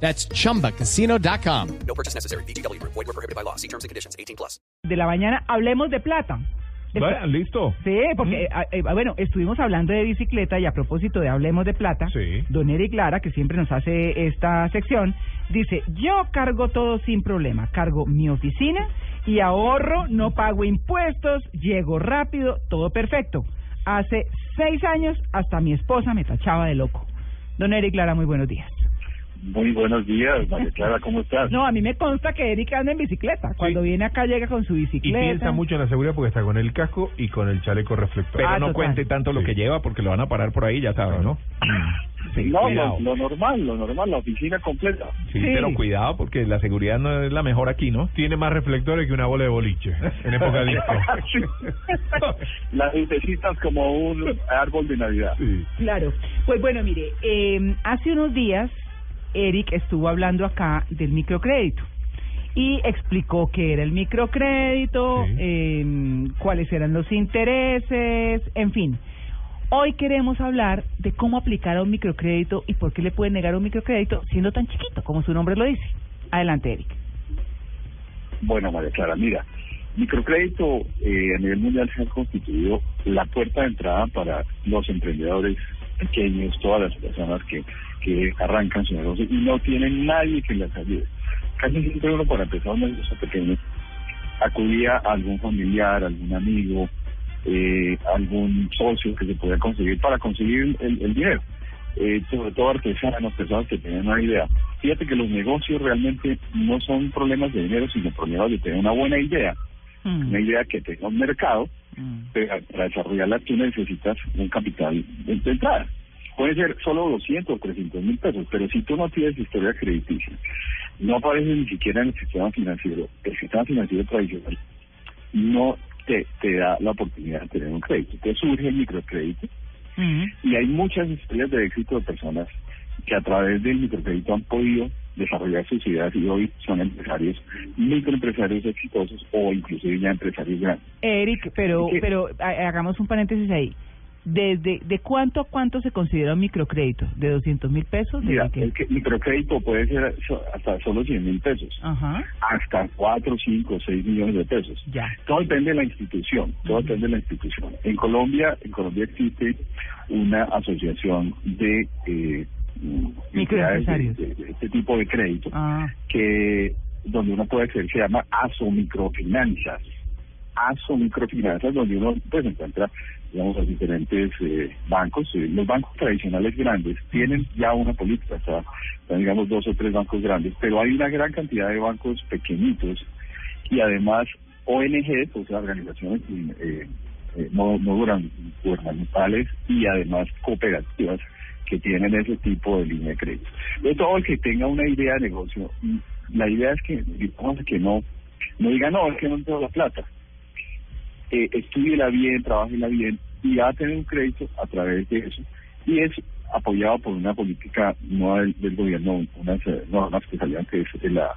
That's chumbacasino.com. No purchase necessary. BGW. Void were prohibited by law. See terms and conditions. 18 plus. de la mañana hablemos de plata. Bueno, listo. Sí, porque, eh, eh, bueno, estuvimos hablando de bicicleta y a propósito de Hablemos de Plata, Sí. don Eric Lara, que siempre nos hace esta sección, dice, yo cargo todo sin problema, cargo mi oficina y ahorro, no pago impuestos, llego rápido, todo perfecto. Hace seis años hasta mi esposa me tachaba de loco. Don Eric Lara, muy buenos días. Muy buenos días, María Clara, ¿cómo estás? No, a mí me consta que Eric anda en bicicleta. Cuando viene acá llega con su Y bicicleta. piensa mucho en la seguridad porque está con el casco y con el chaleco reflector. Pero Ah, no total. cuente tanto lo que lleva porque lo van a parar por ahí, ya sabes, ¿no? Sí, no, cuidado. lo, lo normal, lo normal, la oficina completa. Sí, Sí. pero cuidado porque la seguridad no es la mejor aquí, ¿no? Tiene más reflectores que una bola de boliche en época de disco. Las lucecitas como un árbol de Navidad. Sí. Claro. Pues bueno, mire, eh, hace unos días Eric estuvo hablando acá del microcrédito y explicó qué era el microcrédito, Sí. eh, cuáles eran los intereses, en fin. Hoy queremos hablar de cómo aplicar a un microcrédito y por qué le pueden negar un microcrédito siendo tan chiquito como su nombre lo dice. Adelante, Eric. Bueno, María Clara, mira, microcrédito eh, a nivel mundial se ha constituido la puerta de entrada para los emprendedores pequeños, todas las personas que, que arrancan su negocio y no tienen nadie que les ayude. Casi siempre uno para empezar un negocio pequeño acudía a algún familiar, algún amigo, eh, algún socio que se podía conseguir para conseguir el, el dinero. Eh, sobre todo artesanos, personas que tienen una idea. Fíjate que los negocios realmente no son problemas de dinero, sino problemas de tener una buena idea, Mm, una idea que tenga un mercado, mm. pero para desarrollarla tú necesitas un capital de entrada. Puede ser solo 200 o 300 mil pesos, pero si tú no tienes historia crediticia, no apareces ni siquiera en el sistema financiero, el sistema financiero tradicional no te, te da la oportunidad de tener un crédito. Entonces surge el microcrédito y hay muchas historias de éxito de personas que a través del microcrédito han podido desarrollar sus ideas y hoy son empresarios, microempresarios exitosos o inclusive ya empresarios grandes. Eric, pero pero ha- hagamos un paréntesis ahí. ¿Desde de cuánto a cuánto se considera un microcrédito? ¿De 200 mil pesos? ¿De Mira, qué? el que- microcrédito puede ser hasta solo 100 mil pesos, Ajá, hasta 4, 5, 6 millones de pesos. ya. Todo depende de la institución, todo depende de la institución. En Colombia, en Colombia existe una asociación de eh, mm, Microempresarios. de, de- de este tipo de crédito Ah, que donde uno puede acceder se llama ASO Microfinanzas. ASO Microfinanzas, donde uno pues encuentra digamos los diferentes eh, bancos. Eh, los bancos tradicionales grandes tienen ya una política, o sea, digamos dos o tres bancos grandes, pero hay una gran cantidad de bancos pequeñitos y además ONGs, o sea, organizaciones eh, eh, no, no gubernamentales y además cooperativas que tienen ese tipo de línea de crédito. De todo el que tenga una idea de negocio, la idea es que, digamos que no, no diga, no, es que no tengo la plata. Eh, estudiela bien, trabajela bien y va a tener un crédito a través de eso. Y es apoyado por una política nueva del, del gobierno, unas normas que salían que es de la,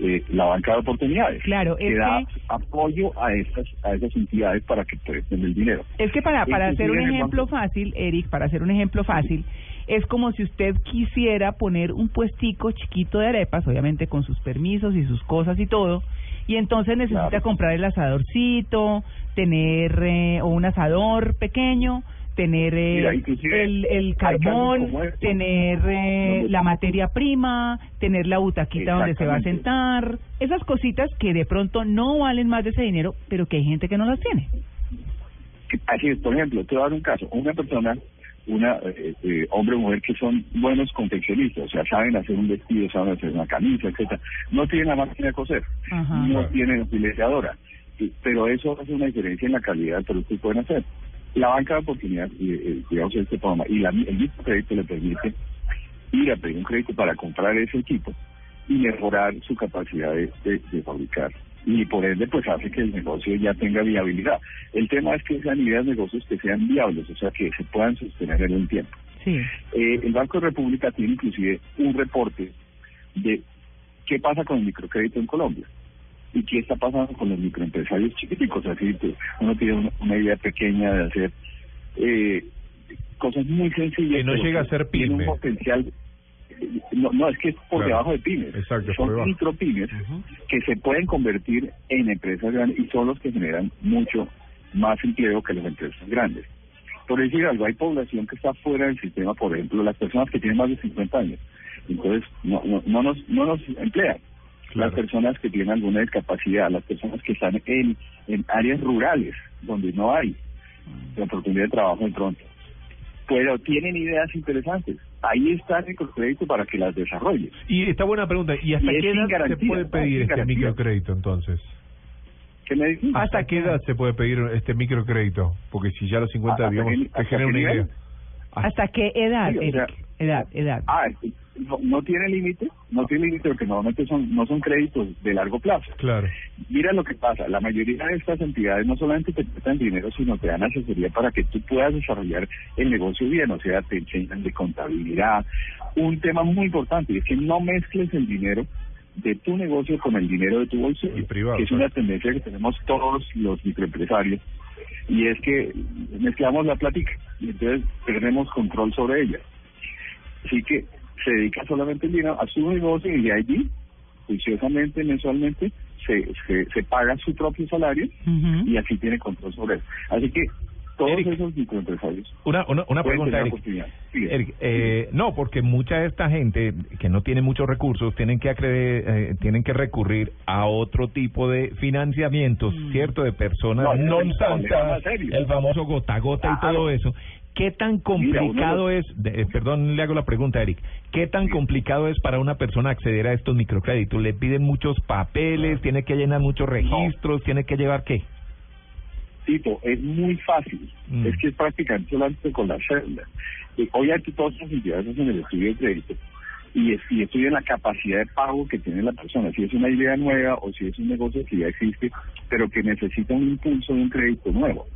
eh, la banca de oportunidades. Claro, que es da que- apoyo a esas, a esas entidades para que presten el dinero. Es que para, para hacer un ejemplo banco. fácil, Eric, para hacer un ejemplo fácil, es como si usted quisiera poner un puestico chiquito de arepas, obviamente con sus permisos y sus cosas y todo, y entonces necesita Claro. comprar el asadorcito, tener eh, o un asador pequeño, tener eh, Mira, el, el carbón, este. tener eh, la materia prima, tener la butaquita donde se va a sentar, esas cositas que de pronto no valen más de ese dinero, pero que hay gente que no las tiene. Así es, por ejemplo, te voy a dar un caso. Una persona, una eh, eh, hombre o mujer que son buenos confeccionistas, o sea, saben hacer un vestido, saben hacer una camisa, etcétera, no tienen la máquina de coser, Ajá. no tienen utilizadora, y- pero eso hace una diferencia en la calidad del producto que pueden hacer. La banca de oportunidad, y, eh, digamos, este programa, y la, el mismo crédito le permite ir a pedir un crédito para comprar ese equipo y mejorar su capacidad de, de- de fabricar y por ende pues hace que el negocio ya tenga viabilidad. El tema es que sean ideas de negocios que sean viables, o sea, que se puedan sostener en el tiempo. Sí. Eh, el Banco de República tiene inclusive un reporte de qué pasa con el microcrédito en Colombia y qué está pasando con los microempresarios chiquiticos. Así que uno tiene una, una idea pequeña de hacer eh, cosas muy sencillas. Que no llega a ser tiene un pyme. potencial. No, no, es que es por Claro. debajo de pymes. Exacto, Son micropymes que se pueden convertir en empresas grandes y son los que generan mucho más empleo que las empresas grandes. Por decir algo, hay población que está fuera del sistema, por ejemplo, las personas que tienen más de 50 años. Entonces, no, no, no, nos, no nos emplean. Claro. Las personas que tienen alguna discapacidad, las personas que están en, en áreas rurales, donde no hay la oportunidad de trabajo de pronto. Pero tienen ideas interesantes. Ahí está el microcrédito para que las desarrolles. Y esta buena pregunta, ¿y hasta Y qué edad se puede pedir este garantía. microcrédito entonces? ¿Qué me dicen? ¿Hasta qué edad se puede pedir este microcrédito? Porque si ya a los 50, ¿Hasta digamos, te genera una idea. ¿Hasta qué edad, Sí, o sea- Eric? Edad, edad. Ah, no, no tiene límite, no tiene límite porque normalmente son no son créditos de largo plazo. Claro. Mira lo que pasa, la mayoría de estas entidades no solamente te prestan dinero, sino te dan asesoría para que tú puedas desarrollar el negocio bien, o sea, te enseñan de contabilidad. Un tema muy importante es que no mezcles el dinero de tu negocio con el dinero de tu bolsillo, que es claro. una tendencia que tenemos todos los microempresarios, y es que mezclamos la plática y entonces perdemos control sobre ella. Así que se dedica solamente el dinero a su negocio y de allí, juiciosamente, mensualmente, se, se, se paga su propio salario y así tiene control sobre eso. Así que todos Eric. esos microempresarios Una, una, una pregunta, tener Eric. oportunidad. Sí, Eric, eh, no, porque mucha de esta gente que no tiene muchos recursos tienen que acre- eh, tienen que recurrir a otro tipo de financiamientos, ¿cierto? De personas No, non el famoso gota a gota y todo eso. ¿Qué tan complicado es, de- eh, perdón, le hago la pregunta, Eric, qué tan Sí. complicado es para una persona acceder a estos microcréditos? ¿Le piden muchos papeles, tiene que llenar muchos registros, tiene que llevar qué? tipo, es muy fácil. Mm. Es que es prácticamente solamente con la. Y hoy aquí todas las entidades hacen el estudio de crédito y, y estudian la capacidad de pago que tiene la persona, si es una idea nueva o si es un negocio que ya existe, pero que necesita un impulso de un crédito nuevo.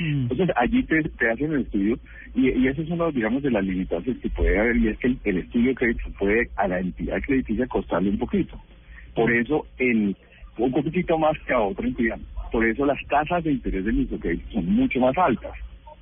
Mm. Entonces allí te, te hacen el estudio y, y eso es uno, digamos, de las limitaciones que puede haber y es que el, el estudio de crédito puede a la entidad crediticia costarle un poquito. Por eso el un poquitito más que a otra entidad. Por eso las tasas de interés del microcrédito son mucho más altas.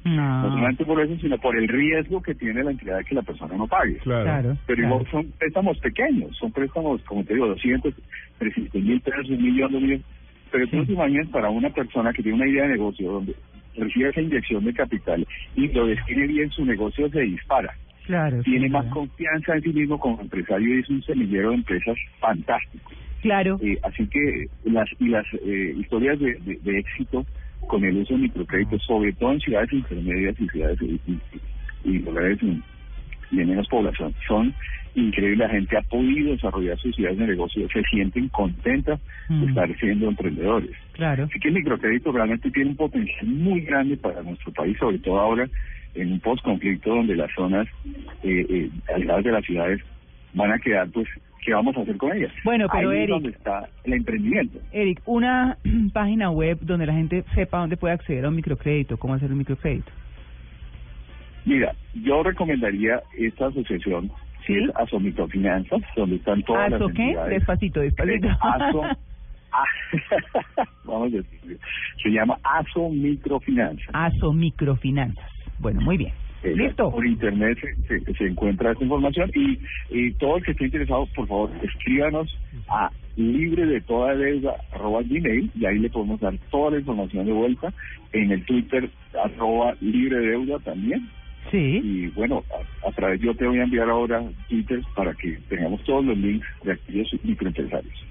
No Ah, solamente por eso, sino por el riesgo que tiene la entidad de que la persona no pague. Claro. claro. Pero claro. igual son préstamos pequeños, son préstamos, como te digo, 200, 300 mil pesos, un millón, dos millones. Pero tú Sí. te imaginas para una persona que tiene una idea de negocio donde recibe esa inyección de capital y lo destine bien, su negocio se dispara. Claro, Tiene más confianza en sí mismo como empresario y es un semillero de empresas fantástico. Claro. Eh, así que las y las eh, historias de, de- de éxito con el uso de microcréditos, sobre todo en ciudades intermedias y ciudades y, y- y lugares de de menos población, son increíbles. La gente ha podido desarrollar sus ideas de negocio, se sienten contentas de Mm. estar siendo emprendedores. Claro. Así que el microcrédito realmente tiene un potencial muy grande para nuestro país, sobre todo ahora en un postconflicto donde las zonas eh, eh, alejadas de las ciudades van a quedar, pues, ¿qué vamos a hacer con ellas? Bueno, pero, Ahí es Eric- donde está el emprendimiento. Eric, una página web donde la gente sepa dónde puede acceder a un microcrédito, cómo hacer un microcrédito. Mira, yo recomendaría esta asociación, ¿Sí? que es ASO Microfinanzas, donde están todas ¿Aso las qué? entidades. Despacito, despacito. Eh, ASO, Ah, vamos a decir, se llama ASO Microfinanzas. ASO Microfinanzas. Bueno, muy bien. Eh, ¿Listo? Por internet se, se- se encuentra esta información y, y todo el que esté interesado, por favor, escríbanos a libre de toda deuda arroba gmail y ahí le podemos dar toda la información de vuelta en el Twitter arroba libre de deuda también Sí. y bueno, a, través yo te voy a enviar ahora Twitter para que tengamos todos los links de aquellos microempresarios.